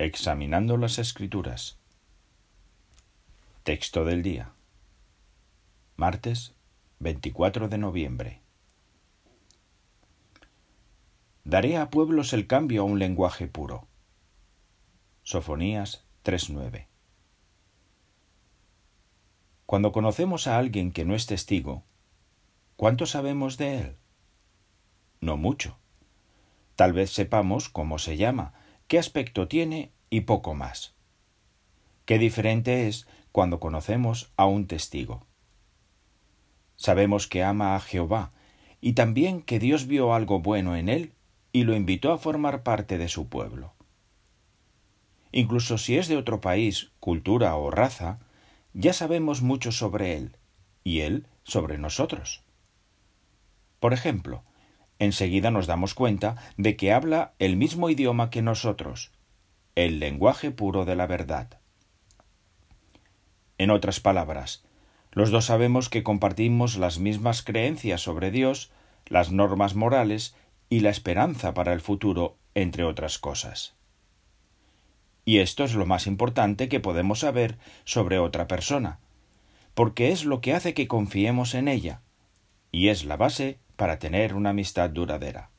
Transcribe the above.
Examinando las Escrituras. Texto del día. Martes 24 de noviembre. Daré a pueblos el cambio a un lenguaje puro. Sofonías 3.9. Cuando conocemos a alguien que no es testigo, ¿cuánto sabemos de él? No mucho. Tal vez sepamos cómo se llama, qué aspecto tiene y poco más. Qué diferente es cuando conocemos a un testigo. Sabemos que ama a Jehová y también que Dios vio algo bueno en él y lo invitó a formar parte de su pueblo. Incluso si es de otro país, cultura o raza, ya sabemos mucho sobre él y él sobre nosotros. Por ejemplo, enseguida nos damos cuenta de que habla el mismo idioma que nosotros, el lenguaje puro de la verdad. En otras palabras, los dos sabemos que compartimos las mismas creencias sobre Dios, las normas morales y la esperanza para el futuro, entre otras cosas. Y esto es lo más importante que podemos saber sobre otra persona, porque es lo que hace que confiemos en ella, y es la base para tener una amistad duradera.